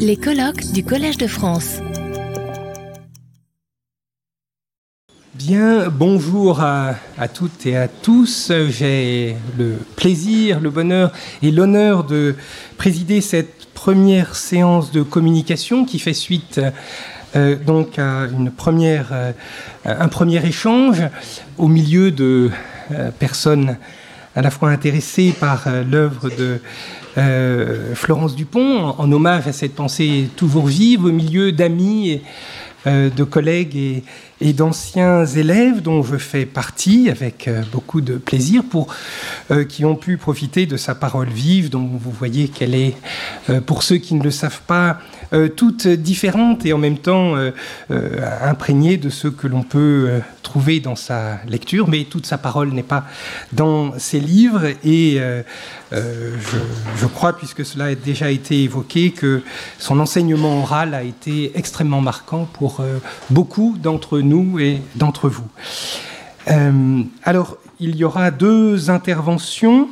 Les colloques du Collège de France. Bien, bonjour à, toutes et à tous. J'ai le plaisir, le bonheur et l'honneur de présider cette première séance de communication qui fait suite euh, donc à une première, euh, un premier échange au milieu de euh, personnes à la fois intéressées par l'œuvre de Florence Dupont, en, hommage à cette pensée toujours vive au milieu d'amis et de collègues et, d'anciens élèves dont je fais partie avec euh, beaucoup de plaisir euh, qui ont pu profiter de sa parole vive dont vous voyez qu'elle est euh, pour ceux qui ne le savent pas toute différente et en même temps imprégnée de ce que l'on peut trouver dans sa lecture mais toute sa parole n'est pas dans ses livres et je, je, crois puisque cela a déjà été évoqué que son enseignement oral a été extrêmement marquant pour beaucoup d'entre nous et d'entre vous. Euh, alors, il y aura deux interventions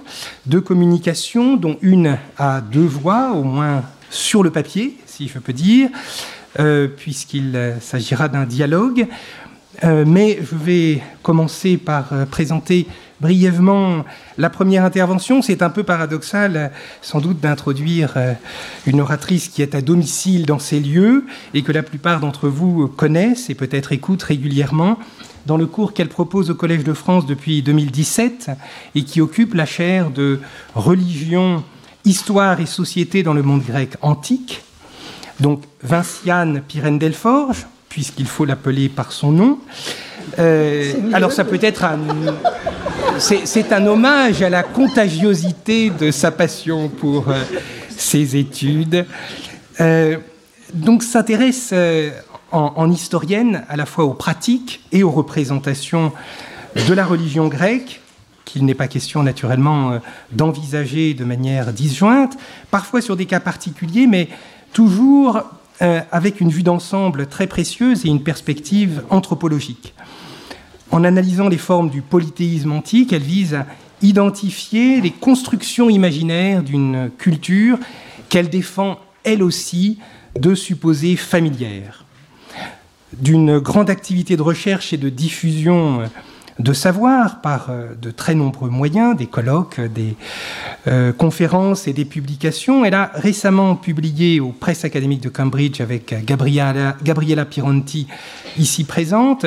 de communication, dont une à deux voix, au moins sur le papier, si je peux dire, euh, puisqu'il s'agira d'un dialogue. Euh, mais je vais commencer par présenter brièvement la première intervention. C'est un peu paradoxal, sans doute, d'introduire euh, une oratrice qui est à domicile dans ces lieux et que la plupart d'entre vous connaissent et peut-être écoutent régulièrement dans le cours qu'elle propose au Collège de France depuis 2017 et qui occupe la chaire de religion, histoire et société dans le monde grec antique. Donc Vinciane Pirène-Delforge, puisqu'il faut l'appeler par son nom. Euh, alors ça peut être un, c'est un hommage à la contagiosité de sa passion pour euh, ses études. Euh, donc s'intéresse en, en, historienne à la fois aux pratiques et aux représentations de la religion grecque, qu'il n'est pas question naturellement d'envisager de manière disjointe, parfois sur des cas particuliers, mais toujours avec une vue d'ensemble très précieuse et une perspective anthropologique. En analysant les formes du polythéisme antique, elle vise à identifier les constructions imaginaires d'une culture qu'elle défend elle aussi de supposer familière. D'une grande activité de recherche et de diffusion de savoir par euh, de très nombreux moyens, des colloques, des euh, conférences et des publications. Elle a récemment publié aux presses académiques de Cambridge avec Gabriella, Gabriella Pironti, ici présente,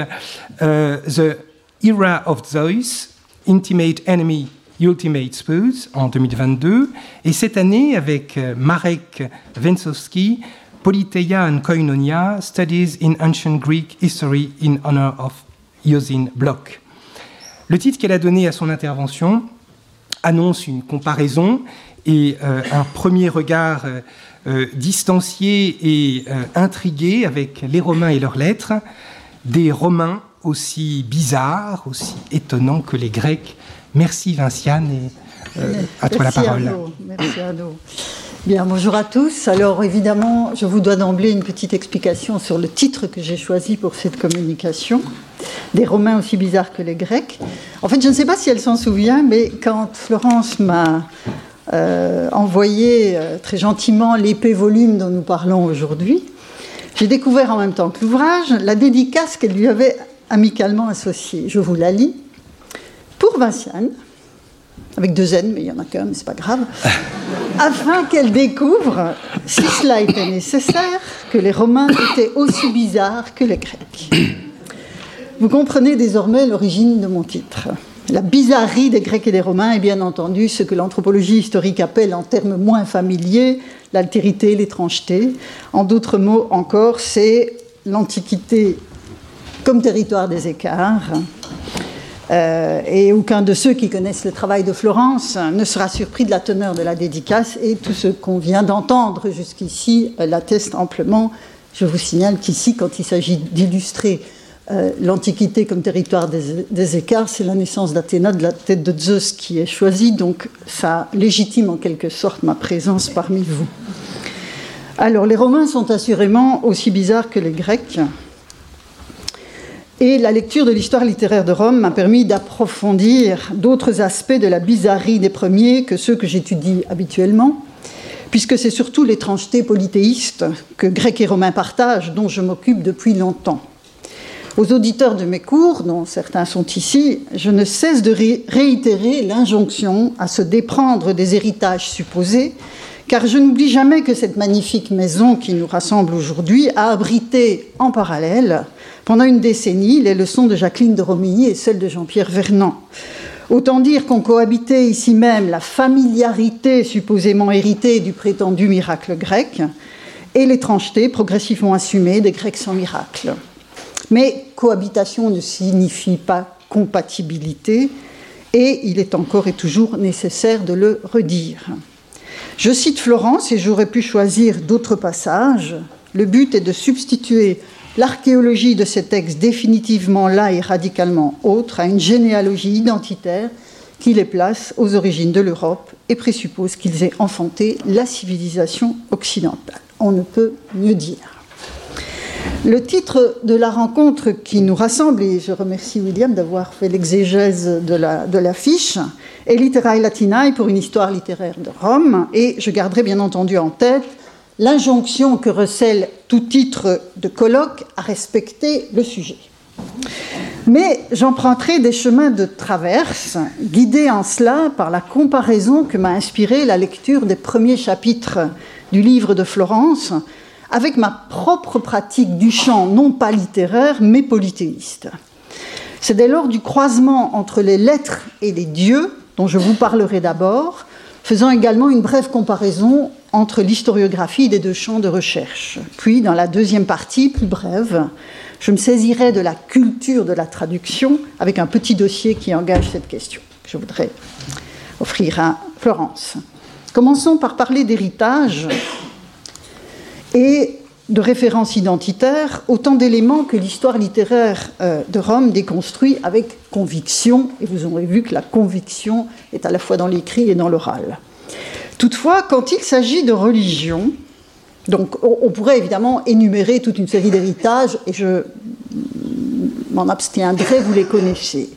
euh, The Era of Zeus, Intimate Enemy, Ultimate Spouse en 2022, et cette année avec Marek Wensowski, Politeia and Koinonia, Studies in Ancient Greek History in Honor of Yosin Bloch. Le titre qu'elle a donné à son intervention annonce une comparaison et euh, un premier regard euh, euh, distancié et intrigué avec les Romains et leurs lettres, des Romains aussi bizarres, aussi étonnants que les Grecs. Merci Vinciane et à toi la parole. Merci Bien, bonjour à tous. Alors évidemment, je vous dois d'emblée une petite explication sur le titre que j'ai choisi pour cette communication. Des Romains aussi bizarres que les Grecs. En fait, je ne sais pas si elle s'en souvient, mais quand Florence m'a euh, envoyé euh, très gentiment l'épée volume dont nous parlons aujourd'hui, j'ai découvert en même temps que l'ouvrage la dédicace qu'elle lui avait amicalement associée. Je vous la lis. Pour Vinciane, avec deux N, mais il y en a qu'un, mais c'est pas grave, afin qu'elle découvre, si cela était nécessaire, que les Romains étaient aussi bizarres que les Grecs. Vous comprenez désormais l'origine de mon titre. La bizarrerie des Grecs et des Romains est bien entendu ce que l'anthropologie historique appelle en termes moins familiers l'altérité, l'étrangeté. En d'autres mots encore, c'est l'Antiquité comme territoire des écarts, euh, et aucun de ceux qui connaissent le travail de Florence ne sera surpris de la teneur de la dédicace et tout ce qu'on vient d'entendre jusqu'ici l'atteste amplement. Je vous signale qu'ici, quand il s'agit d'illustrer euh, l'Antiquité comme territoire des, écarts, c'est la naissance d'Athéna de la tête de Zeus qui est choisie, donc ça légitime en quelque sorte ma présence parmi vous. Alors, les Romains sont assurément aussi bizarres que les Grecs. Et la lecture de l'histoire littéraire de Rome m'a permis d'approfondir d'autres aspects de la bizarrerie des premiers que ceux que j'étudie habituellement. puisque c'est surtout l'étrangeté polythéiste que Grecs et Romains partagent dont je m'occupe depuis longtemps. Aux auditeurs de mes cours, dont certains sont ici, je ne cesse de réitérer l'injonction à se déprendre des héritages supposés, car je n'oublie jamais que cette magnifique maison qui nous rassemble aujourd'hui a abrité en parallèle, pendant une décennie, les leçons de Jacqueline de Romilly et celles de Jean-Pierre Vernant. Autant dire qu'on cohabitait ici même la familiarité supposément héritée du prétendu miracle grec et l'étrangeté progressivement assumée des Grecs sans miracle. Mais cohabitation ne signifie pas compatibilité et il est encore et toujours nécessaire de le redire. Je cite Florence et j'aurais pu choisir d'autres passages. Le but est de substituer l'archéologie de ces textes définitivement là et radicalement autre à une généalogie identitaire qui les place aux origines de l'Europe et présuppose qu'ils aient enfanté la civilisation occidentale. On ne peut mieux dire. Le titre de la rencontre qui nous rassemble, et je remercie William d'avoir fait l'exégèse de l'affiche, la, est Literae Latinae pour une histoire littéraire de Rome, et je garderai bien entendu en tête l'injonction que recèle tout titre de colloque à respecter le sujet. Mais j'emprunterai des chemins de traverse, guidés en cela par la comparaison que m'a inspirée la lecture des premiers chapitres du livre de Florence avec ma propre pratique du chant, non pas littéraire, mais polythéiste. C'est dès lors du croisement entre les lettres et les dieux dont je vous parlerai d'abord, faisant également une brève comparaison entre l'historiographie des deux champs de recherche. Puis, dans la deuxième partie, plus brève, je me saisirai de la culture de la traduction avec un petit dossier qui engage cette question que je voudrais offrir à Florence. Commençons par parler d'héritage et de références identitaires, autant d'éléments que l'histoire littéraire euh, de Rome déconstruit avec conviction, et vous aurez vu que la conviction est à la fois dans l'écrit et dans l'oral. Toutefois, quand il s'agit de religion, donc on pourrait évidemment énumérer toute une série d'héritages, et je m'en abstiendrai, vous les connaissez.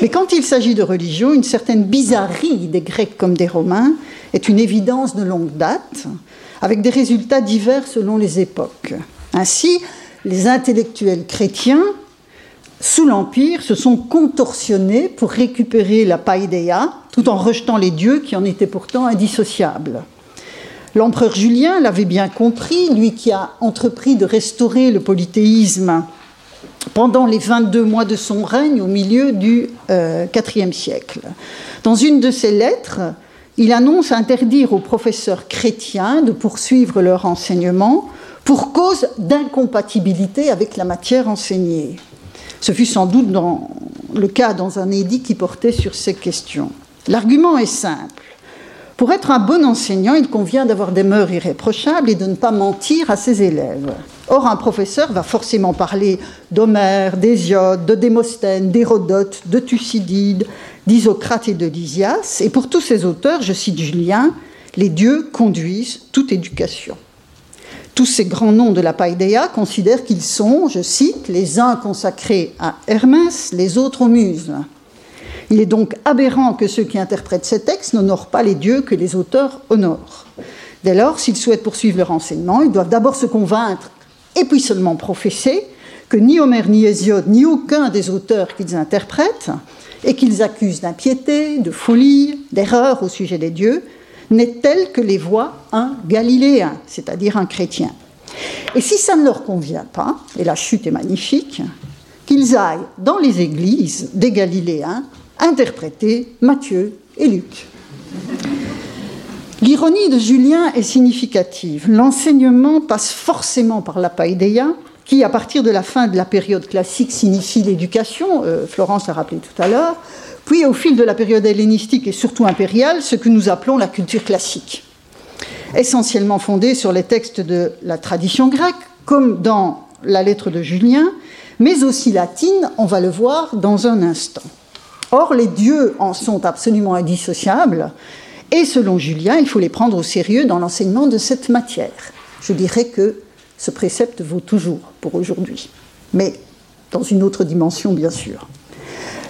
Mais quand il s'agit de religion, une certaine bizarrerie des Grecs comme des Romains est une évidence de longue date, avec des résultats divers selon les époques. Ainsi, les intellectuels chrétiens, sous l'Empire, se sont contorsionnés pour récupérer la païdéa, tout en rejetant les dieux qui en étaient pourtant indissociables. L'empereur Julien l'avait bien compris, lui qui a entrepris de restaurer le polythéisme pendant les 22 mois de son règne au milieu du IVe siècle. Dans une de ses lettres, il annonce interdire aux professeurs chrétiens de poursuivre leur enseignement pour cause d'incompatibilité avec la matière enseignée. Ce fut sans doute le cas dans un édit qui portait sur ces questions. L'argument est simple. Pour être un bon enseignant, il convient d'avoir des mœurs irréprochables et de ne pas mentir à ses élèves. Or, un professeur va forcément parler d'Homère, d'Hésiode, de Démosthène, d'Hérodote, de Thucydide, d'Isocrate et de Lysias. Et pour tous ces auteurs, je cite Julien, les dieux conduisent toute éducation. Tous ces grands noms de la Païdéa considèrent qu'ils sont, je cite, les uns consacrés à Hermès, les autres aux muses. Il est donc aberrant que ceux qui interprètent ces textes n'honorent pas les dieux que les auteurs honorent. Dès lors, s'ils souhaitent poursuivre leur enseignement, ils doivent d'abord se convaincre, et puis seulement professer, que ni Homère, ni Hésiode, ni aucun des auteurs qu'ils interprètent, et qu'ils accusent d'impiété, de folie, d'erreur au sujet des dieux, n'est tel que les voit un Galiléen, c'est-à-dire un chrétien. Et si ça ne leur convient pas, et la chute est magnifique, qu'ils aillent dans les églises des Galiléens interpréter Matthieu et Luc. L'ironie de Julien est significative. L'enseignement passe forcément par la païdéia, qui, à partir de la fin de la période classique, signifie l'éducation, euh, Florence l'a rappelé tout à l'heure, puis au fil de la période hellénistique et surtout impériale, ce que nous appelons la culture classique, essentiellement fondée sur les textes de la tradition grecque, comme dans la lettre de Julien, mais aussi latine, on va le voir dans un instant. Or, les dieux en sont absolument indissociables, et selon Julien, il faut les prendre au sérieux dans l'enseignement de cette matière. Je dirais que ce précepte vaut toujours pour aujourd'hui, mais dans une autre dimension, bien sûr.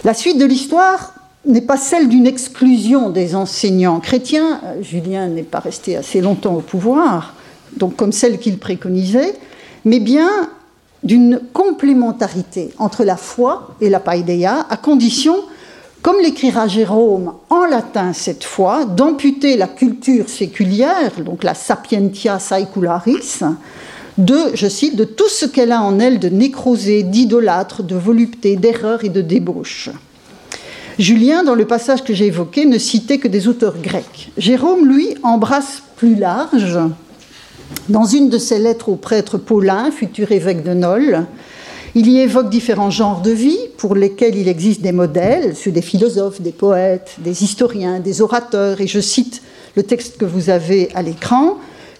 La suite de l'histoire n'est pas celle d'une exclusion des enseignants chrétiens. Julien n'est pas resté assez longtemps au pouvoir, donc comme celle qu'il préconisait, mais bien d'une complémentarité entre la foi et la paideia, à condition, comme l'écrira Jérôme en latin cette fois, d'amputer la culture séculière, donc la sapientia saecularis, de, je cite, de tout ce qu'elle a en elle de nécrosé, d'idolâtre, de volupté, d'erreur et de débauche. Julien, dans le passage que j'ai évoqué, ne citait que des auteurs grecs. Jérôme, lui, embrasse plus large. Dans une de ses lettres au prêtre Paulin, futur évêque de Nol, il y évoque différents genres de vie pour lesquels il existe des modèles, ceux des philosophes, des poètes, des historiens, des orateurs, et je cite le texte que vous avez à l'écran,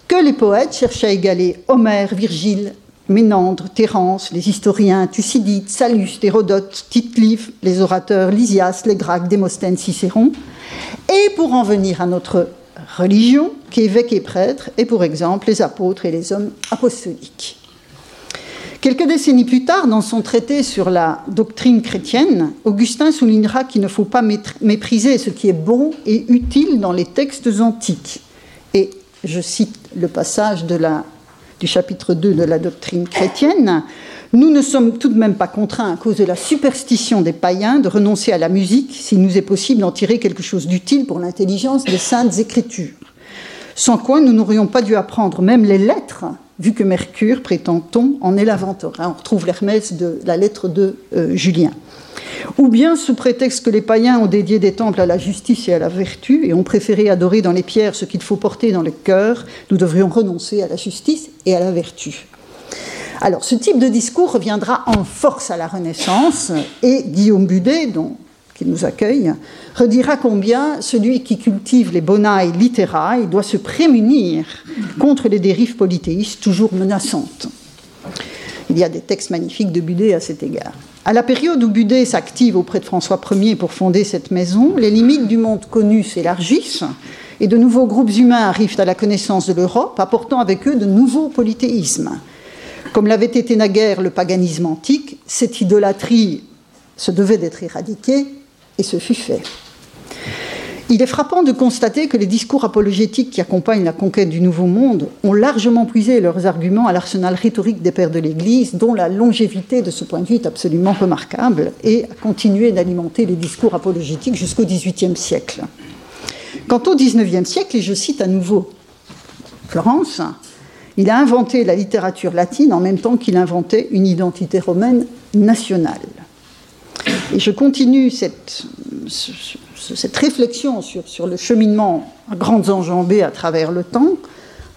que les poètes cherchent à égaler Homère, Virgile, Ménandre, Terence, les historiens, Thucydide, Sallust, Hérodote, Tite-Live, les orateurs Lysias, les Gracques, Démosthène, Cicéron, et pour en venir à notre religion, qu'évêques et prêtres, et pour exemple les apôtres et les hommes apostoliques. Quelques décennies plus tard, dans son traité sur la doctrine chrétienne, Augustin soulignera qu'il ne faut pas mépriser ce qui est bon et utile dans les textes antiques. Et je cite le passage de du chapitre 2 de la doctrine chrétienne, nous ne sommes tout de même pas contraints, à cause de la superstition des païens, de renoncer à la musique s'il nous est possible d'en tirer quelque chose d'utile pour l'intelligence des saintes écritures. Sans quoi nous n'aurions pas dû apprendre même les lettres, vu que Mercure, prétend-on, en est l'inventeur. Hein, on retrouve l'Hermès de la lettre de euh, Julien. Ou bien, sous prétexte que les païens ont dédié des temples à la justice et à la vertu et ont préféré adorer dans les pierres ce qu'il faut porter dans le cœur, nous devrions renoncer à la justice et à la vertu. Alors, ce type de discours reviendra en force à la Renaissance et Guillaume Budet, dont, qui nous accueille, redira combien celui qui cultive les bonailles littéraires doit se prémunir contre les dérives polythéistes toujours menaçantes. Il y a des textes magnifiques de Budet à cet égard. À la période où Budet s'active auprès de François Ier pour fonder cette maison, les limites du monde connu s'élargissent et de nouveaux groupes humains arrivent à la connaissance de l'Europe, apportant avec eux de nouveaux polythéismes. Comme l'avait été naguère le paganisme antique, cette idolâtrie se devait d'être éradiquée et ce fut fait. Il est frappant de constater que les discours apologétiques qui accompagnent la conquête du Nouveau Monde ont largement puisé leurs arguments à l'arsenal rhétorique des pères de l'Église, dont la longévité de ce point de vue est absolument remarquable, et a continué d'alimenter les discours apologétiques jusqu'au XVIIIe siècle. Quant au XIXe siècle, et je cite à nouveau Florence, il a inventé la littérature latine en même temps qu'il inventait une identité romaine nationale. Et je continue cette, réflexion sur, le cheminement à grandes enjambées à travers le temps,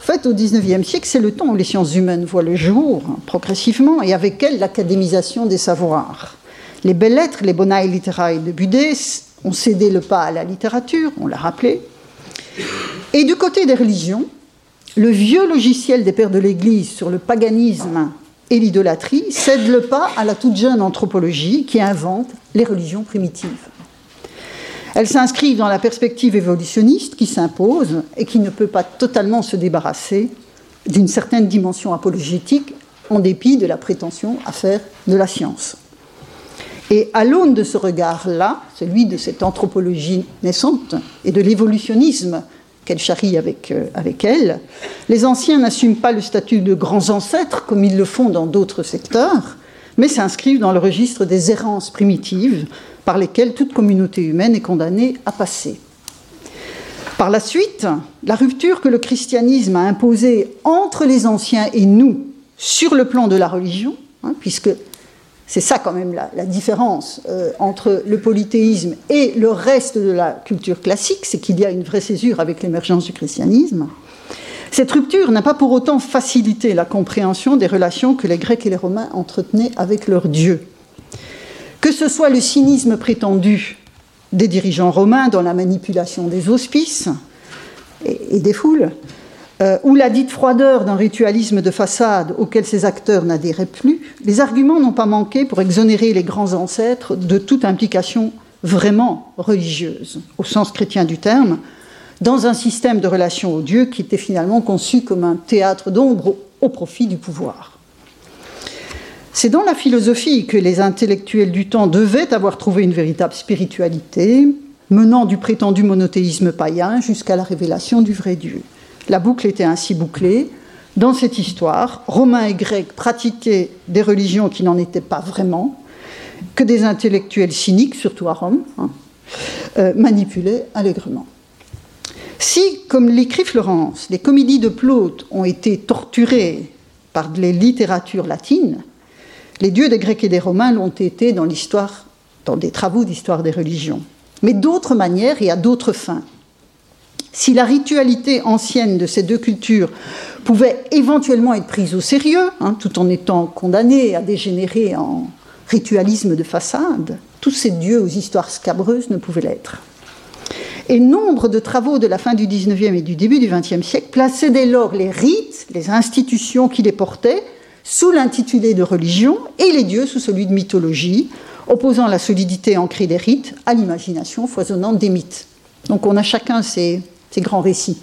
en fait, au XIXe siècle, c'est le temps où les sciences humaines voient le jour, progressivement, et avec elles l'académisation des savoirs. Les belles lettres, les bonailles littéraires de Budet ont cédé le pas à la littérature, on l'a rappelé. Et du côté des religions, le vieux logiciel des pères de l'Église sur le paganisme et l'idolâtrie cède le pas à la toute jeune anthropologie qui invente les religions primitives. Elles s'inscrivent dans la perspective évolutionniste qui s'impose et qui ne peut pas totalement se débarrasser d'une certaine dimension apologétique en dépit de la prétention à faire de la science. Et à l'aune de ce regard-là, celui de cette anthropologie naissante et de l'évolutionnisme qu'elle charrie avec, euh, avec elle, les anciens n'assument pas le statut de grands ancêtres comme ils le font dans d'autres secteurs, mais s'inscrivent dans le registre des errances primitives par lesquelles toute communauté humaine est condamnée à passer. Par la suite, la rupture que le christianisme a imposée entre les anciens et nous sur le plan de la religion, hein, puisque c'est ça quand même la, différence euh, entre le polythéisme et le reste de la culture classique, c'est qu'il y a une vraie césure avec l'émergence du christianisme. Cette rupture n'a pas pour autant facilité la compréhension des relations que les Grecs et les Romains entretenaient avec leur Dieu. Que ce soit le cynisme prétendu des dirigeants romains dans la manipulation des auspices et, des foules, euh, ou la dite froideur d'un ritualisme de façade auquel ces acteurs n'adhéraient plus, les arguments n'ont pas manqué pour exonérer les grands ancêtres de toute implication vraiment religieuse, au sens chrétien du terme, dans un système de relations aux dieux qui était finalement conçu comme un théâtre d'ombre au profit du pouvoir. C'est dans la philosophie que les intellectuels du temps devaient avoir trouvé une véritable spiritualité, menant du prétendu monothéisme païen jusqu'à la révélation du vrai Dieu. La boucle était ainsi bouclée. Dans cette histoire, Romains et Grecs pratiquaient des religions qui n'en étaient pas vraiment, que des intellectuels cyniques, surtout à Rome, hein, euh, manipulaient allègrement. Si, comme l'écrit Florence, les comédies de Plaute ont été torturées par les littératures latines, les dieux des Grecs et des Romains l'ont été dans l'histoire, dans des travaux d'histoire des religions. Mais d'autres manières et à d'autres fins. Si la ritualité ancienne de ces deux cultures pouvait éventuellement être prise au sérieux, hein, tout en étant condamnée à dégénérer en ritualisme de façade, tous ces dieux aux histoires scabreuses ne pouvaient l'être. Et nombre de travaux de la fin du XIXe et du début du XXe siècle plaçaient dès lors les rites, les institutions qui les portaient, sous l'intitulé de religion et les dieux sous celui de mythologie, opposant la solidité ancrée des rites à l'imagination foisonnante des mythes. Donc on a chacun ses, ses grands récits.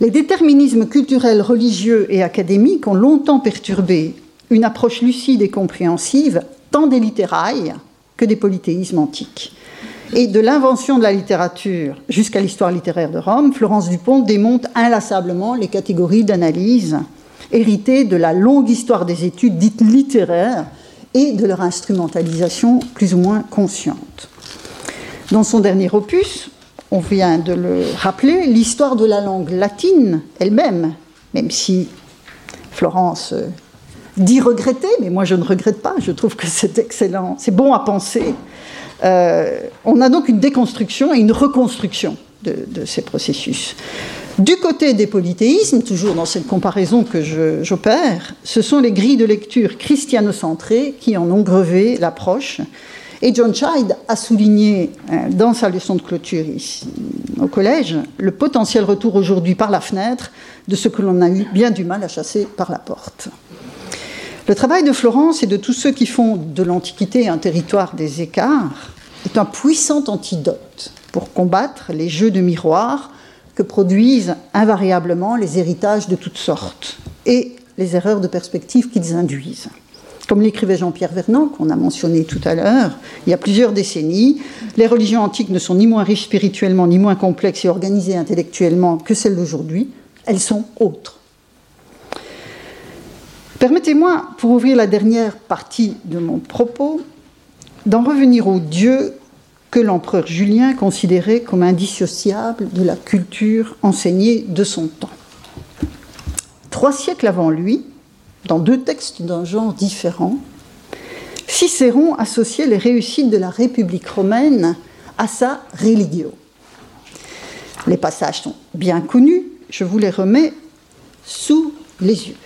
Les déterminismes culturels, religieux et académiques ont longtemps perturbé une approche lucide et compréhensive tant des littérailles que des polythéismes antiques. Et de l'invention de la littérature jusqu'à l'histoire littéraire de Rome, Florence Dupont démonte inlassablement les catégories d'analyse héritées de la longue histoire des études dites littéraires et de leur instrumentalisation plus ou moins consciente. Dans son dernier opus, on vient de le rappeler, l'histoire de la langue latine elle-même, même si Florence euh, dit regretter, mais moi je ne regrette pas, je trouve que c'est excellent, c'est bon à penser. Euh, on a donc une déconstruction et une reconstruction de, ces processus. Du côté des polythéismes, toujours dans cette comparaison que j'opère, ce sont les grilles de lecture christianocentrées qui en ont grevé l'approche. Et John Child a souligné euh, dans sa leçon de clôture ici, au collège le potentiel retour aujourd'hui par la fenêtre de ce que l'on a eu bien du mal à chasser par la porte. Le travail de Florence et de tous ceux qui font de l'Antiquité un territoire des écarts est un puissant antidote pour combattre les jeux de miroir que produisent invariablement les héritages de toutes sortes et les erreurs de perspective qu'ils induisent. Comme l'écrivait Jean-Pierre Vernant, qu'on a mentionné tout à l'heure, il y a plusieurs décennies, les religions antiques ne sont ni moins riches spirituellement, ni moins complexes et organisées intellectuellement que celles d'aujourd'hui, elles sont autres. Permettez-moi, pour ouvrir la dernière partie de mon propos, d'en revenir aux dieux que l'empereur Julien considérait comme indissociables de la culture enseignée de son temps. Trois siècles avant lui, dans deux textes d'un genre différent, Cicéron associait les réussites de la République romaine à sa religio. Les passages sont bien connus, je vous les remets sous les yeux.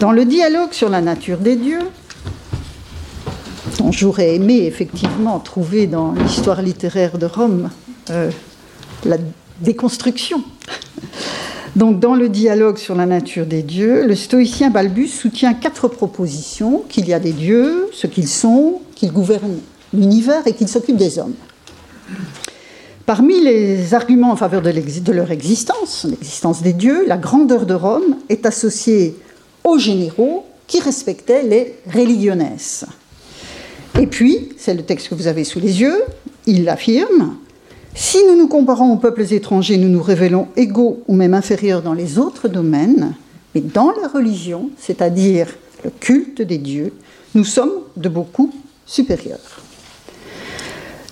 Dans le dialogue sur la nature des dieux, dont j'aurais aimé effectivement trouver dans l'histoire littéraire de Rome euh, la déconstruction. Donc, dans le dialogue sur la nature des dieux, le stoïcien Balbus soutient quatre propositions qu'il y a des dieux, ce qu'ils sont, qu'ils gouvernent l'univers et qu'ils s'occupent des hommes. Parmi les arguments en faveur de, leur existence, l'existence des dieux, la grandeur de Rome est associée aux généraux qui respectaient les religiones. Et puis, c'est le texte que vous avez sous les yeux, il affirme Si nous nous comparons aux peuples étrangers, nous nous révélons égaux ou même inférieurs dans les autres domaines, mais dans la religion, c'est-à-dire le culte des dieux, nous sommes de beaucoup supérieurs.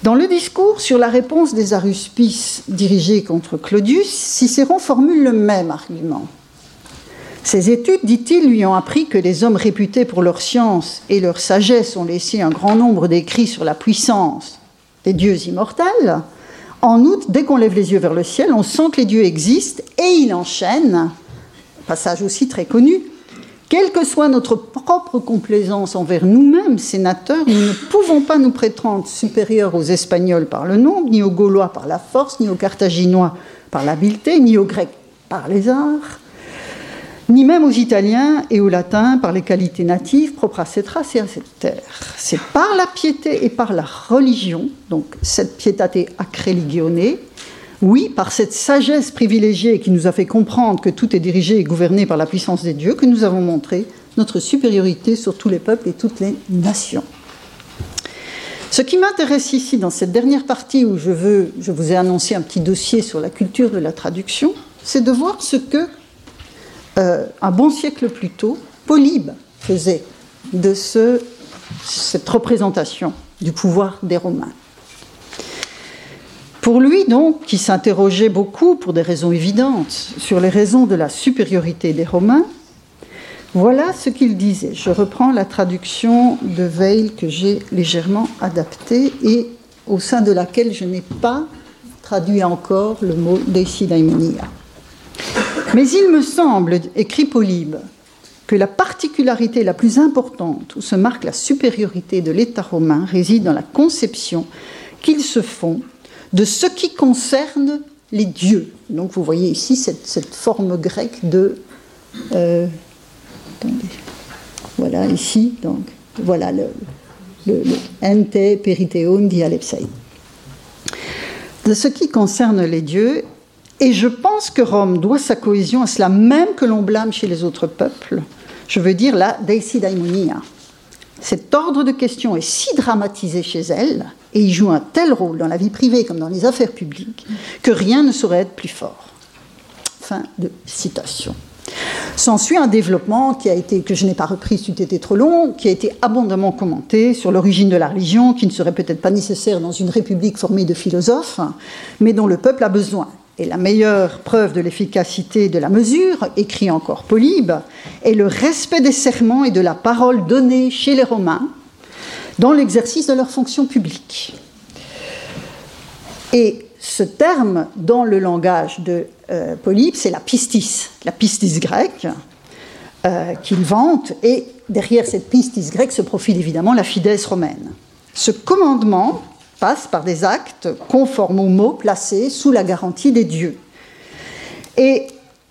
Dans le discours sur la réponse des aruspices dirigés contre Claudius, Cicéron formule le même argument. Ces études, dit-il, lui ont appris que les hommes réputés pour leur science et leur sagesse ont laissé un grand nombre d'écrits sur la puissance des dieux immortels. En outre, dès qu'on lève les yeux vers le ciel, on sent que les dieux existent et il enchaîne, passage aussi très connu, quelle que soit notre propre complaisance envers nous-mêmes, sénateurs, nous ne pouvons pas nous prétendre supérieurs aux Espagnols par le nombre, ni aux Gaulois par la force, ni aux Carthaginois par l'habileté, ni aux Grecs par les arts ni même aux Italiens et aux Latins par les qualités natives propres à cette race et à cette terre. C'est par la piété et par la religion, donc cette pietate ac religione, oui, par cette sagesse privilégiée qui nous a fait comprendre que tout est dirigé et gouverné par la puissance des dieux, que nous avons montré notre supériorité sur tous les peuples et toutes les nations. Ce qui m'intéresse ici dans cette dernière partie où je, veux, je vous ai annoncé un petit dossier sur la culture de la traduction, c'est de voir ce que, euh, un bon siècle plus tôt, Polybe faisait de ce, cette représentation du pouvoir des Romains. Pour lui, donc, qui s'interrogeait beaucoup, pour des raisons évidentes, sur les raisons de la supériorité des Romains, voilà ce qu'il disait. Je reprends la traduction de Veil que j'ai légèrement adaptée et au sein de laquelle je n'ai pas traduit encore le mot. Mais il me semble, écrit Polybe, que la particularité la plus importante où se marque la supériorité de l'État romain réside dans la conception qu'ils se font de ce qui concerne les dieux. Donc vous voyez ici cette, forme grecque de euh, voilà, ici, donc, voilà le, le, ente periteon dialepsei. De ce qui concerne les dieux, et je pense que Rome doit sa cohésion à cela même que l'on blâme chez les autres peuples, je veux dire la daimonia. Cet ordre de questions est si dramatisé chez elle, et il joue un tel rôle dans la vie privée comme dans les affaires publiques, que rien ne saurait être plus fort. Fin de citation. S'ensuit un développement qui a été, que je n'ai pas repris, c'eût été trop long, qui a été abondamment commenté sur l'origine de la religion, qui ne serait peut-être pas nécessaire dans une république formée de philosophes, mais dont le peuple a besoin. Et la meilleure preuve de l'efficacité de la mesure, écrit encore Polybe, est le respect des serments et de la parole donnée chez les Romains dans l'exercice de leurs fonctions publiques. Et ce terme, dans le langage de euh, Polybe, c'est la pistis, la pistis grecque, euh, qu'il vante, et derrière cette pistis grecque se profile évidemment la fides romaine. Ce commandement par des actes conformes aux mots placés sous la garantie des dieux. Et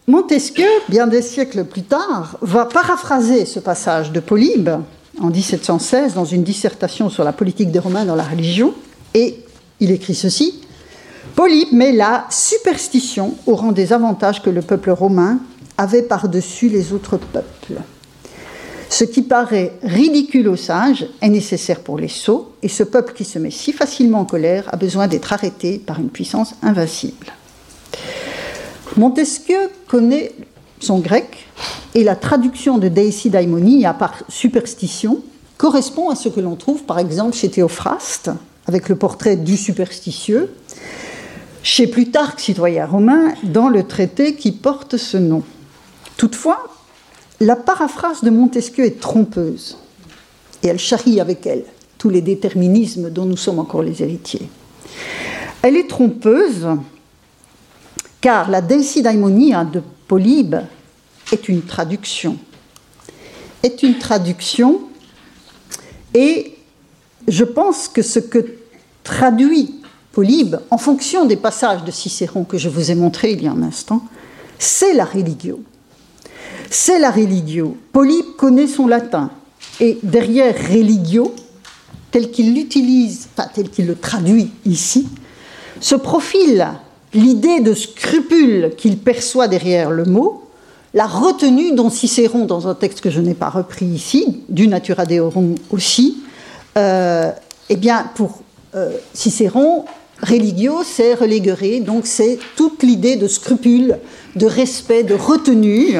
Montesquieu, bien des siècles plus tard, va paraphraser ce passage de Polybe en 1716 dans une dissertation sur la politique des Romains dans la religion, et il écrit ceci Polybe met la superstition au rang des avantages que le peuple romain avait par-dessus les autres peuples. Ce qui paraît ridicule aux sages est nécessaire pour les sots, et ce peuple qui se met si facilement en colère a besoin d'être arrêté par une puissance invincible. Montesquieu connaît son grec, et la traduction de Deisi Daimonia par superstition correspond à ce que l'on trouve par exemple chez Théophraste, avec le portrait du superstitieux, chez Plutarque, citoyen romain, dans le traité qui porte ce nom. Toutefois, la paraphrase de Montesquieu est trompeuse et elle charrie avec elle tous les déterminismes dont nous sommes encore les héritiers. Elle est trompeuse car la Daimonia de Polybe est une traduction. Est une traduction et je pense que ce que traduit Polybe, en fonction des passages de Cicéron que je vous ai montrés il y a un instant, c'est la religio. C'est la religio. Polybe connaît son latin. Et derrière religio, tel qu'il l'utilise, pas tel qu'il le traduit ici, se profile l'idée de scrupule qu'il perçoit derrière le mot, la retenue dont Cicéron, dans un texte que je n'ai pas repris ici, du Natura Deorum aussi, euh, eh bien, pour euh, Cicéron, religio, c'est religere, donc c'est toute l'idée de scrupule, de respect, de retenue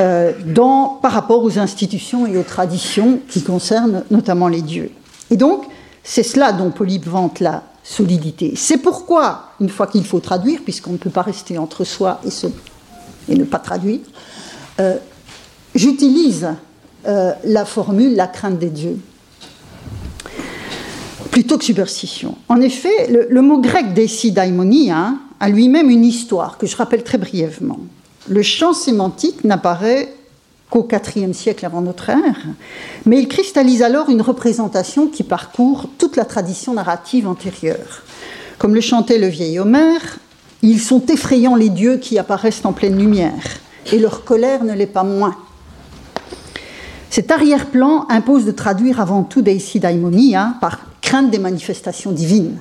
euh, dans, par rapport aux institutions et aux traditions qui concernent notamment les dieux. Et donc, c'est cela dont Polybe vante la solidité. C'est pourquoi, une fois qu'il faut traduire, puisqu'on ne peut pas rester entre soi et, ne pas traduire, euh, j'utilise euh, la formule la crainte des dieux plutôt que superstition. En effet, le, mot grec décidaimonia hein, a lui-même une histoire que je rappelle très brièvement. Le champ sémantique n'apparaît qu'au IVe siècle avant notre ère, mais il cristallise alors une représentation qui parcourt toute la tradition narrative antérieure. Comme le chantait le vieil Homère, ils sont effrayants les dieux qui apparaissent en pleine lumière, et leur colère ne l'est pas moins. Cet arrière-plan impose de traduire avant tout Daimonia hein, par crainte des manifestations divines,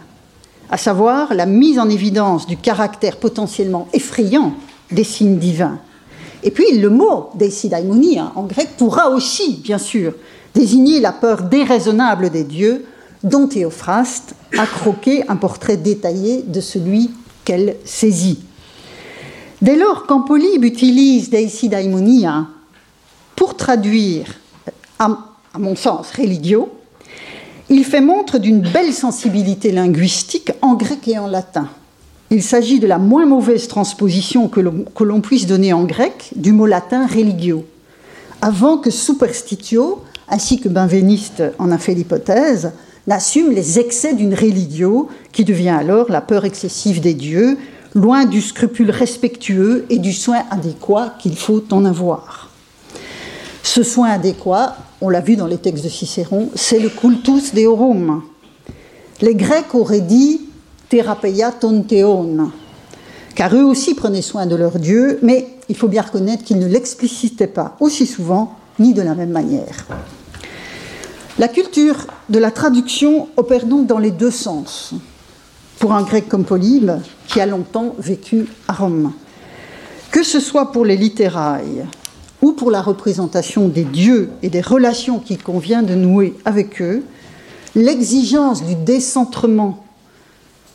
à savoir la mise en évidence du caractère potentiellement effrayant des signes divins Et puis le mot deisidaimonía en grec pourra aussi, bien sûr, désigner la peur déraisonnable des dieux dont Théophraste a croqué un portrait détaillé de celui qu'elle saisit. Dès lors qu'Ampolybe utilise deisidaimonía pour traduire, à, mon sens, religio, il fait montre d'une belle sensibilité linguistique en grec et en latin. Il s'agit de la moins mauvaise transposition que l'on puisse donner en grec du mot latin religio, avant que superstitio, ainsi que Benveniste en a fait l'hypothèse, n'assume les excès d'une religio qui devient alors la peur excessive des dieux, loin du scrupule respectueux et du soin adéquat qu'il faut en avoir. Ce soin adéquat, on l'a vu dans les textes de Cicéron, c'est le cultus deorum. Les Grecs auraient dit Therapeia tonteon, car eux aussi prenaient soin de leur Dieu, mais il faut bien reconnaître qu'ils ne l'explicitaient pas aussi souvent ni de la même manière. La culture de la traduction opère donc dans les deux sens. Pour un grec comme Polybe, qui a longtemps vécu à Rome. Que ce soit pour les littérailles ou pour la représentation des dieux et des relations qu'il convient de nouer avec eux, l'exigence du décentrement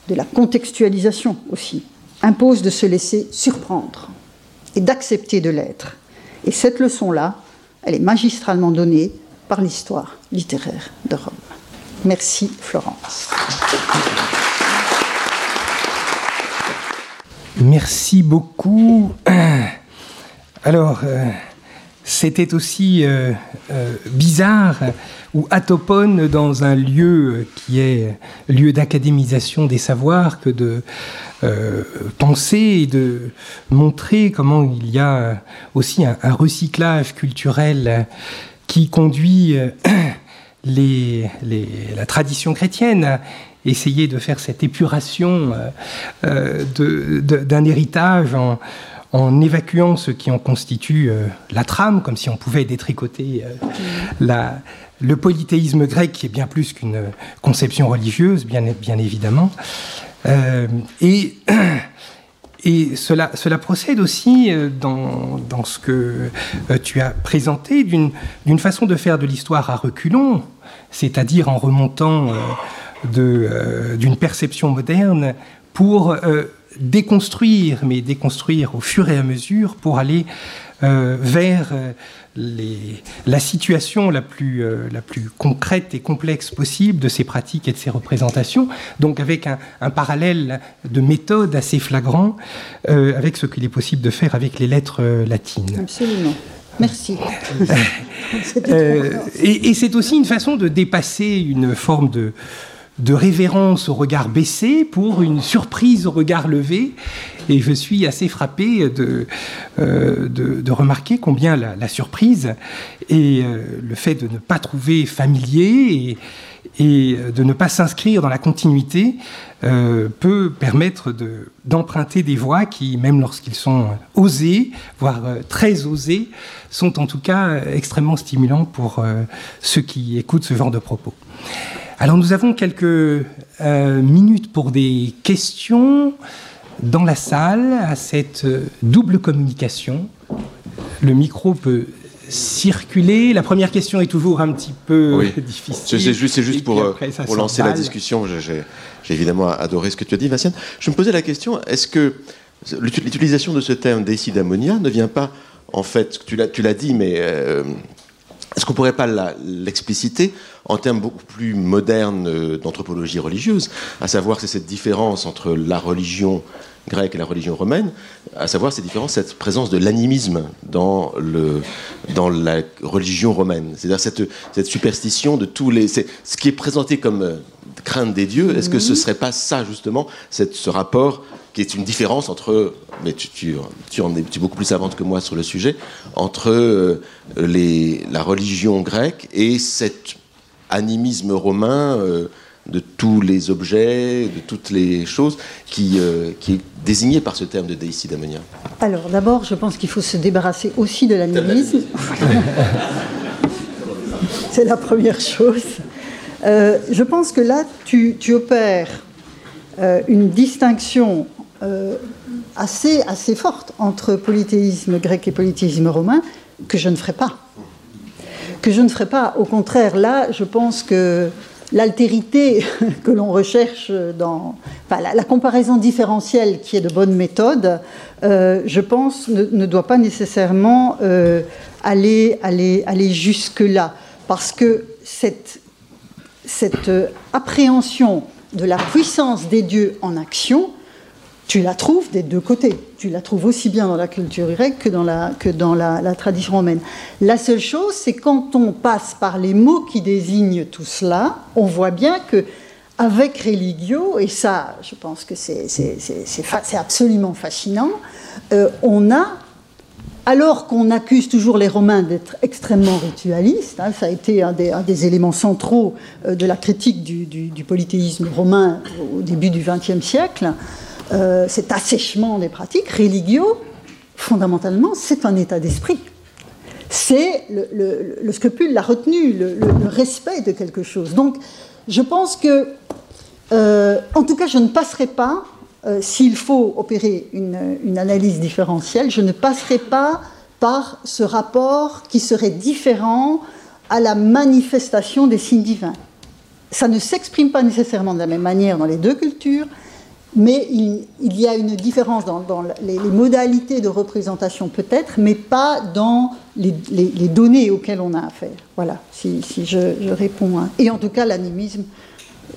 de la contextualisation aussi, impose de se laisser surprendre et d'accepter de l'être. Et cette leçon-là, elle est magistralement donnée par l'histoire littéraire de Rome. Merci Florence. Merci beaucoup. Alors, euh, c'était aussi euh, euh, bizarre ou atopone dans un lieu qui est lieu d'académisation des savoirs que de euh, penser et de montrer comment il y a aussi un, recyclage culturel qui conduit la tradition chrétienne à essayer de faire cette épuration d'un héritage en en évacuant ce qui en constitue euh, la trame, comme si on pouvait détricoter euh, le polythéisme grec, qui est bien plus qu'une conception religieuse, bien, bien évidemment. Euh, et, et cela, cela, procède aussi dans, dans ce que tu as présenté d'une façon de faire de l'histoire à reculons, c'est-à-dire en remontant d'une perception moderne pour déconstruire, mais déconstruire au fur et à mesure pour aller euh, vers euh, les, la situation la plus, euh, la plus concrète et complexe possible de ces pratiques et de ces représentations, donc avec un, un parallèle de méthode assez flagrant avec ce qu'il est possible de faire avec les lettres latines. Absolument. Merci. et, et c'est aussi une façon de dépasser une forme de, de révérence au regard baissé pour une surprise au regard levé. Et je suis assez frappé de, euh, de, remarquer combien la, surprise et euh, le fait de ne pas trouver familier et, de ne pas s'inscrire dans la continuité euh, peut permettre d'emprunter des voies qui, même lorsqu'ils sont osés, voire très osés, sont en tout cas extrêmement stimulants pour ceux qui écoutent ce genre de propos. Alors nous avons quelques euh, minutes pour des questions dans la salle à cette euh, double communication. Le micro peut circuler. La première question est toujours un petit peu difficile. C'est juste, juste pour, euh, pour lancer la discussion. J'ai évidemment adoré ce que tu as dit, Vincent. Je me posais la question, est-ce que l'utilisation de ce terme d'ammonia ne vient pas, en fait, tu l'as dit, mais est-ce qu'on ne pourrait pas l'expliciter en termes beaucoup plus modernes euh, d'anthropologie religieuse, à savoir c'est cette différence entre la religion grecque et la religion romaine, à savoir cette différence, cette présence de l'animisme dans, le, dans la religion romaine. C'est-à-dire cette, cette superstition de tous les... Ce qui est présenté comme euh, crainte des dieux, est-ce que ce ne serait pas ça justement, cette, ce rapport qui est une différence entre, mais tu, tu, tu en es, tu es beaucoup plus savante que moi sur le sujet, entre euh, les, la religion grecque et cet animisme romain euh, de tous les objets, de toutes les choses, qui, euh, qui est désigné par ce terme de déicidamonia Alors d'abord, je pense qu'il faut se débarrasser aussi de l'animisme. C'est la première chose. je pense que là, tu, tu opères une distinction euh, assez, assez forte entre polythéisme grec et polythéisme romain que je ne ferai pas. Que je ne ferai pas. Au contraire, là, je pense que l'altérité que l'on recherche dans la, comparaison différentielle qui est de bonne méthode, euh, je pense, ne, doit pas nécessairement euh, aller, jusque-là. Parce que cette, cette appréhension de la puissance des dieux en action, tu la trouves des deux côtés. Tu la trouves aussi bien dans la culture grecque que dans la, tradition romaine. La seule chose, c'est quand on passe par les mots qui désignent tout cela, on voit bien que avec religio, et ça, je pense que c'est absolument fascinant, euh, on a, alors qu'on accuse toujours les Romains d'être extrêmement ritualistes, hein, ça a été un des, éléments centraux euh, de la critique du polythéisme romain au début du XXe siècle, euh, cet assèchement des pratiques, religio, fondamentalement, c'est un état d'esprit. C'est le, scrupule, la retenue, le, respect de quelque chose. Donc, je pense que, euh, en tout cas, je ne passerai pas, euh, s'il faut opérer une, une, analyse différentielle, je ne passerai pas par ce rapport qui serait différent à la manifestation des signes divins. Ça ne s'exprime pas nécessairement de la même manière dans les deux cultures, mais il, y a une différence dans, les, modalités de représentation peut-être, mais pas dans les, données auxquelles on a affaire. Voilà, si, je, réponds. Hein. Et en tout cas, l'animisme,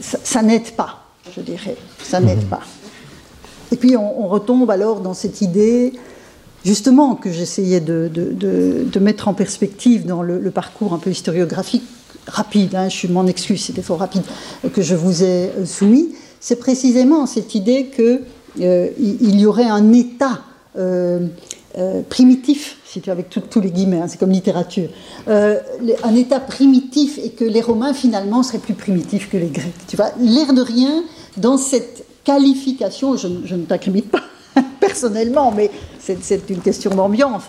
ça, n'aide pas, je dirais. Ça n'aide mhm. pas. Et puis on, retombe alors dans cette idée, justement, que j'essayais de, mettre en perspective dans le, parcours un peu historiographique rapide, hein, je m'en excuse, c'était fort rapide, que je vous ai soumis c'est précisément cette idée qu'il euh, y aurait un état euh, euh, primitif, si tu avec tous les guillemets, hein, c'est comme littérature, un état primitif et que les Romains finalement seraient plus primitifs que les Grecs. Tu vois, l'air de rien, dans cette qualification, je, ne t'incrimente pas personnellement, mais c'est une question d'ambiance.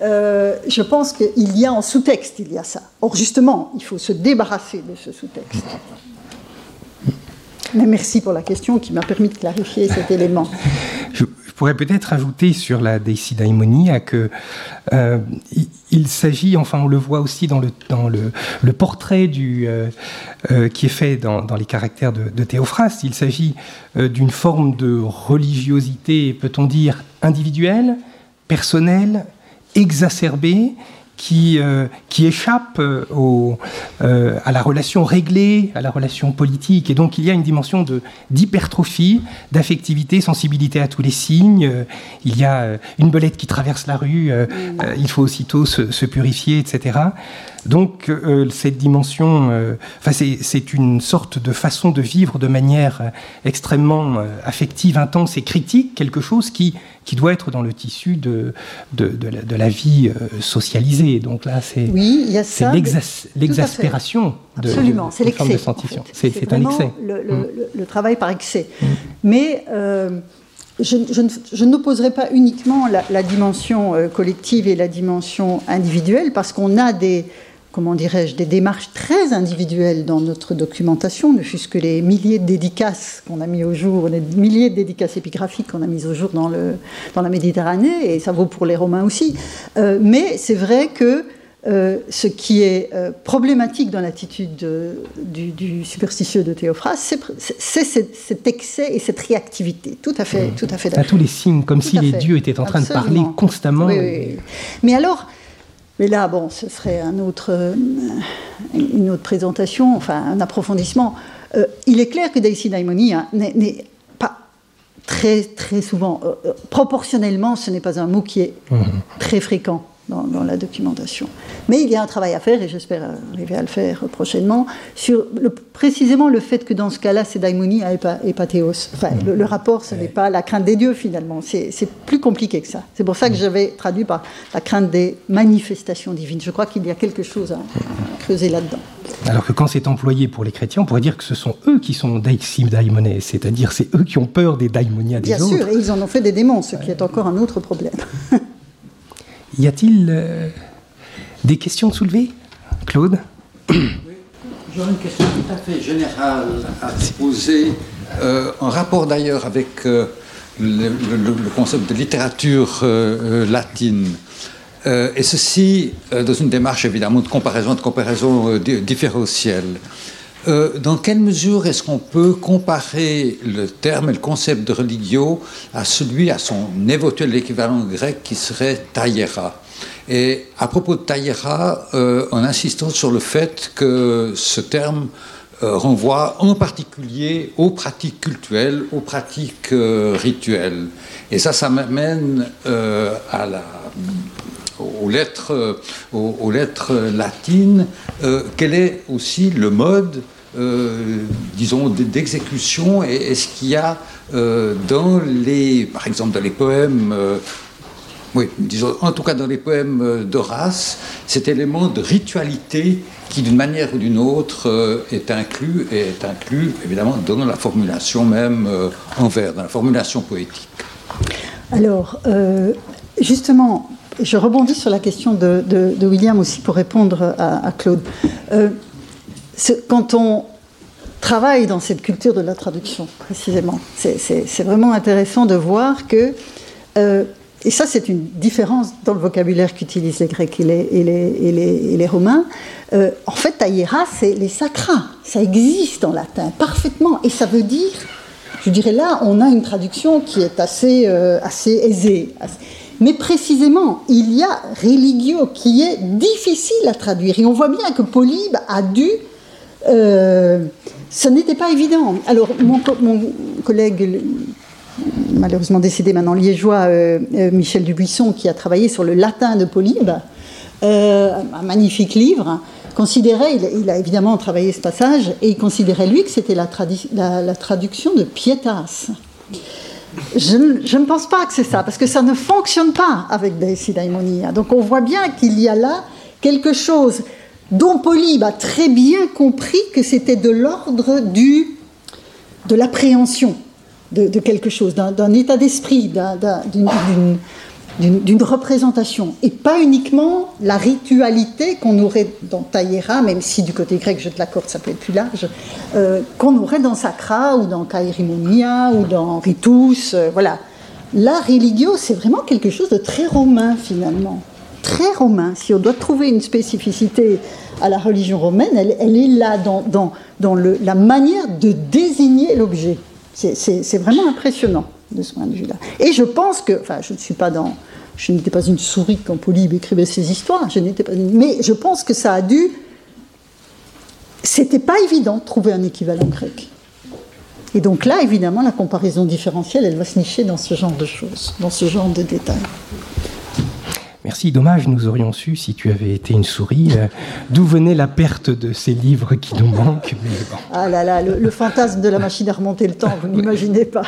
je pense qu'il y a en sous-texte, il y a ça. Or, justement, il faut se débarrasser de ce sous-texte. Mais merci pour la question qui m'a permis de clarifier cet élément. Je, pourrais peut-être ajouter sur la Daimonia que euh, il, s'agit, enfin on le voit aussi dans le, dans le, le portrait du, euh, euh, qui est fait dans, dans les caractères de, de Théophraste, il s'agit d'une forme de religiosité, peut-on dire, individuelle, personnelle, exacerbée, qui, euh, qui échappe euh, euh, à la relation réglée, à la relation politique. Et donc il y a une dimension d'hypertrophie, d'affectivité, sensibilité à tous les signes. il y a une belette qui traverse la rue, il faut aussitôt se, se purifier, etc. Donc cette dimension, c'est une sorte de façon de vivre de manière extrêmement affective, intense et critique, quelque chose qui qui doit être dans le tissu de, de, la, vie euh, socialisée. Donc là, c'est oui, l'exaspération de, Absolument, c'est l'excès. C'est un excès. Mm. Le, travail par excès. Mm. Mais euh, je, je, n'opposerai pas uniquement la, dimension euh, collective et la dimension individuelle, parce qu'on a des comment dirais-je, des démarches très individuelles dans notre documentation, ne fût-ce que les milliers de dédicaces qu'on a mis au jour, les milliers de dédicaces épigraphiques qu'on a mis au jour dans, le, dans la Méditerranée, et ça vaut pour les Romains aussi. Euh, mais c'est vrai que euh, ce qui est euh, problématique dans l'attitude du, superstitieux de Théophraste, c'est cet excès et cette réactivité. Tout à fait, tout à fait À tous les signes, comme si les dieux étaient en train de parler constamment. Oui, Mais alors, mais là, bon, ce serait un autre, euh, une autre présentation, enfin un approfondissement. Euh, il est clair que Daisy Daimoni hein, n'est pas très, très souvent, euh, proportionnellement, ce n'est pas un mot qui est mmh. très fréquent dans, la documentation. Mais il y a un travail à faire, et j'espère arriver à le faire prochainement, sur précisément le fait que dans ce cas-là, c'est daimonie et pas, et théos. Enfin, le, rapport, ce n'est pas la crainte des dieux, finalement. C'est plus compliqué que ça. C'est pour ça que j'avais traduit par la crainte des manifestations divines. Je crois qu'il y a quelque chose à, creuser là-dedans. Alors que quand c'est employé pour les chrétiens, on pourrait dire que ce sont eux qui sont daixim daimones, c'est-à-dire c'est eux qui ont peur des daimonia des autres. Bien sûr, et ils en ont fait des démons, ce qui est encore un autre problème. Y a-t-il euh, des questions soulevées Claude? Oui. J'aurais une question tout à fait générale à poser, euh, en rapport d'ailleurs avec euh, le, concept de littérature euh, latine. et ceci dans une démarche évidemment de comparaison, de comparaison différentielle. Dans quelle mesure est-ce qu'on peut comparer le terme et le concept de religio à celui, à son éventuel équivalent grec qui serait taïra? Et à propos de taïra, en insistant sur le fait que ce terme euh, renvoie en particulier aux pratiques cultuelles, aux pratiques euh, rituelles. Et ça, ça m'amène euh, à la, aux lettres, aux, lettres latines. quel est aussi le mode, disons, d'exécution est-ce qu'il y a dans les, par exemple, dans les poèmes oui, disons, en tout cas dans les poèmes d'Horace, cet élément de ritualité qui d'une manière ou d'une autre euh, est inclus et est inclus évidemment dans la formulation même euh, en vers, dans la formulation poétique. Alors, euh, justement, je rebondis sur la question de, William aussi pour répondre à, Claude. quand on travaille dans cette culture de la traduction, précisément, c'est vraiment intéressant de voir que et ça, c'est une différence dans le vocabulaire qu'utilisent les Grecs et les, Romains. Euh, en fait, taïra, c'est les sacras. Ça existe en latin parfaitement. Et ça veut dire, je dirais là, on a une traduction qui est assez, euh, assez aisée. Mais précisément, il y a religio qui est difficile à traduire. Et on voit bien que Polybe a dû. Euh, ce n'était pas évident. Alors, mon, mon collègue malheureusement décédé maintenant liégeois, euh, euh, Michel Dubuisson, qui a travaillé sur le latin de Polybe, un magnifique livre, considérait, il, a évidemment travaillé ce passage, et il considérait lui que c'était la, traduction de Pietas. Je, ne pense pas que c'est ça, parce que ça ne fonctionne pas avec Daimonia. Donc on voit bien qu'il y a là quelque chose dont Polybe a très bien compris que c'était de l'ordre de l'appréhension de, quelque chose, d'un état d'esprit, d'une représentation, et pas uniquement la ritualité qu'on aurait dans Taïra, même si du côté grec, je te l'accorde, ça peut être plus large, euh, qu'on aurait dans Sacra, ou dans Kairimonia, ou dans Ritus, euh, voilà. La religio, c'est vraiment quelque chose de très romain, finalement. Très romain. Si on doit trouver une spécificité à la religion romaine, elle, est là dans, dans, le, la manière de désigner l'objet. C'est vraiment impressionnant de ce point de vue-là. Et je pense que, enfin, je ne suis pas dans, je n'étais pas une souris quand Polybe écrivait ses histoires, je n'étais pas, mais je pense que ça a dû, c'était pas évident de trouver un équivalent grec. Et donc là, évidemment, la comparaison différentielle, elle va se nicher dans ce genre de choses, dans ce genre de détails. Merci, dommage, nous aurions su, si tu avais été une souris, euh, d'où venait la perte de ces livres qui nous manquent. Ah là là, le, fantasme de la machine à remonter le temps, vous n'imaginez pas.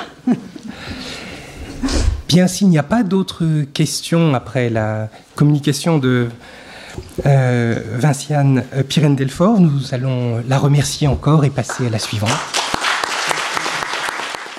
Bien, s'il n'y a pas d'autres questions après la communication de euh, Vinciane euh, Pirène-Delfort, nous allons la remercier encore et passer à la suivante.